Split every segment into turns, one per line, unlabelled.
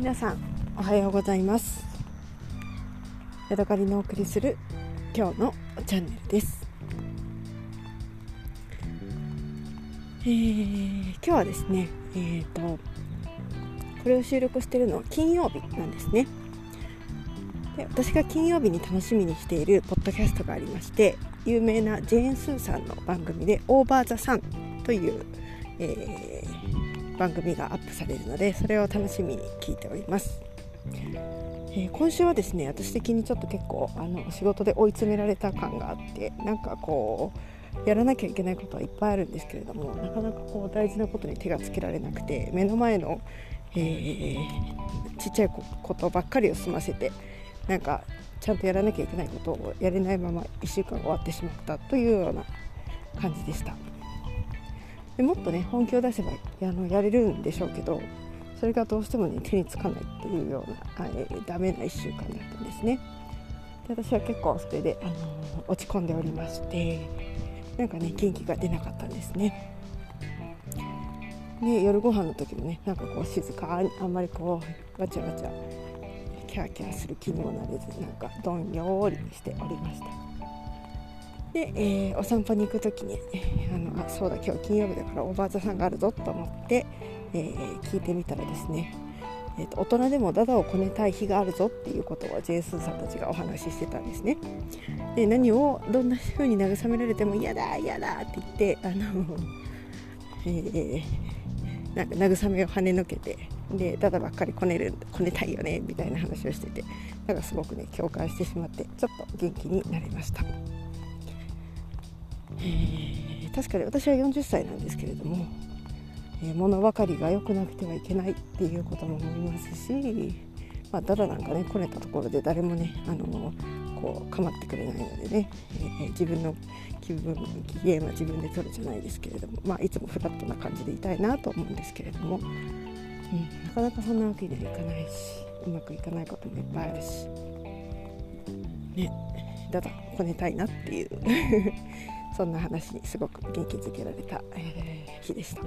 皆さんおはようございます。ヤドカリのお送りする今日のチャンネルです、えー、今日はですねえーとこれを収録しているのは金曜日なんですね。で私が金曜日に楽しみにしているポッドキャストがありまして有名なジェーン・スーさんの番組で「オーバー・ザ・サン」という、えー、番組がアップされるのでそれを楽しみに聞いております、えー、今週はですね私的にちょっと結構あの仕事で追い詰められた感があってなんかこうやらなきゃいけないことはいっぱいあるんですけれどもなかなかこう大事なことに手がつけられなくて目の前の、えー、ちっちゃいことばっかりを済ませてなんかちゃんとやらなきゃいけないことをやれないまま1週間終わってしまったというような感じでした。でもっとね本気を出せばあのやれるんでしょうけどそれがどうしても、ね、手につかないっていうような、え、ダメな1週間だったんですね。で私は結構それで、あのー、落ち込んでおりましてなんかね元気が出なかったんですね。で夜ご飯の時もねなんかこう静かにあんまりこうわちゃわちゃキャーキャーする気にもなれずなんかどんよりしておりました。で、えー、お散歩に行く時にあのあそうだ今日金曜日だからおばあさんがあるぞと思って、えー、聞いてみたらですね、えーと、大人でもダダをこねたい日があるぞっていうことをジェイスーさんたちがお話ししてたんですね。で何をどんな風に慰められても嫌だ嫌だって言ってあの、えー、なんか慰めを跳ねのけてでダダばっかりこねるこねたいよねみたいな話をしててなんかすごくね共感してしまってちょっと元気になりました、えー、確かに私は40歳なんですけれども、えー、物分かりが良くなくてはいけないっていうことも思いますし、まあ、ダダなんかねこねたところで誰もねあのこう構ってくれないのでね、えー、自分の気分機嫌は自分で取るじゃないですけれども、まあ、いつもフラットな感じでいたいなと思うんですけれどもうん、なかなかそんなわけにはいかないしうまくいかないこともいっぱいあるしねだだこねたいなっていう。そんな話にすごく元気づけられた、えー、日でした。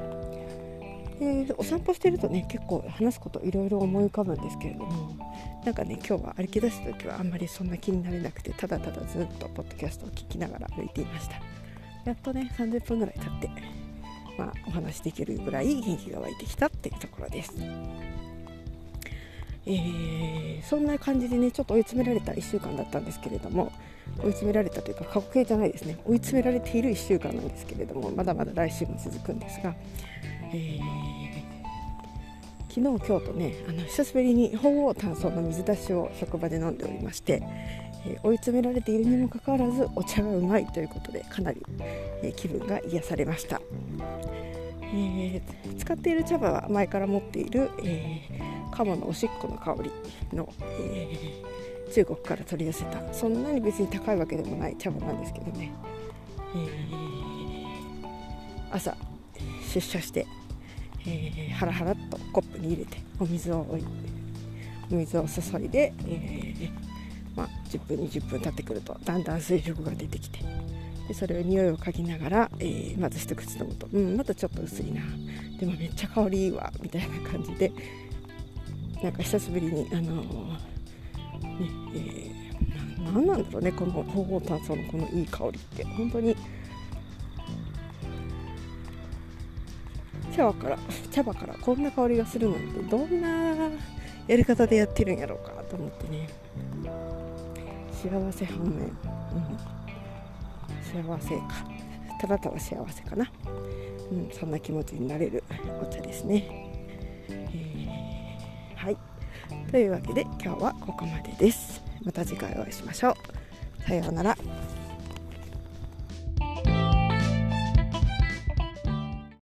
でお散歩してるとね結構話すこといろいろ思い浮かぶんですけれどもなんかね今日は歩き出す時はあんまりそんな気になれなくてただただずっとポッドキャストを聞きながら歩いていましたやっとね30分ぐらい経ってまあ、お話できるぐらい元気が湧いてきたっていうところです。えー、そんな感じでねちょっと追い詰められた1週間だったんですけれども追い詰められたというか過去形じゃないですね追い詰められている1週間なんですけれどもまだまだ来週も続くんですが、えー、昨日今日とねあの久しぶりに鳳凰炭素の水出しを職場で飲んでおりまして、えー、追い詰められているにもかかわらずお茶がうまいということでかなり、え気分が癒されました。え、使っている茶葉は前から持っている、えー、鴨のおしっこの香りの、えー、中国から取り寄せた。そんなに別に高いわけでもない茶葉なんですけどね、え朝出社して、えハラハラっとコップに入れてお水を置いてお水を注いで、えまあ、10分20分経ってくるとだんだん水力が出てきてでそれを匂いを嗅ぎながら、えー、まず一口飲むとうんまたちょっと薄いな。でもめっちゃ香りいいわみたいな感じでなんか久しぶりにあの、ねえー、何なんだろうねこの鳳凰炭素のこのいい香りって。本当に。茶葉から茶葉からこんな香りがするなんてどんなやり方でやってるんやろうかと思ってね。幸せ反面、うん。幸せか。ただただ幸せかな、うん、そんな気持ちになれるお茶ですね、えー、というわけで今日はここまでです。また次回お会いしましょう。さようなら。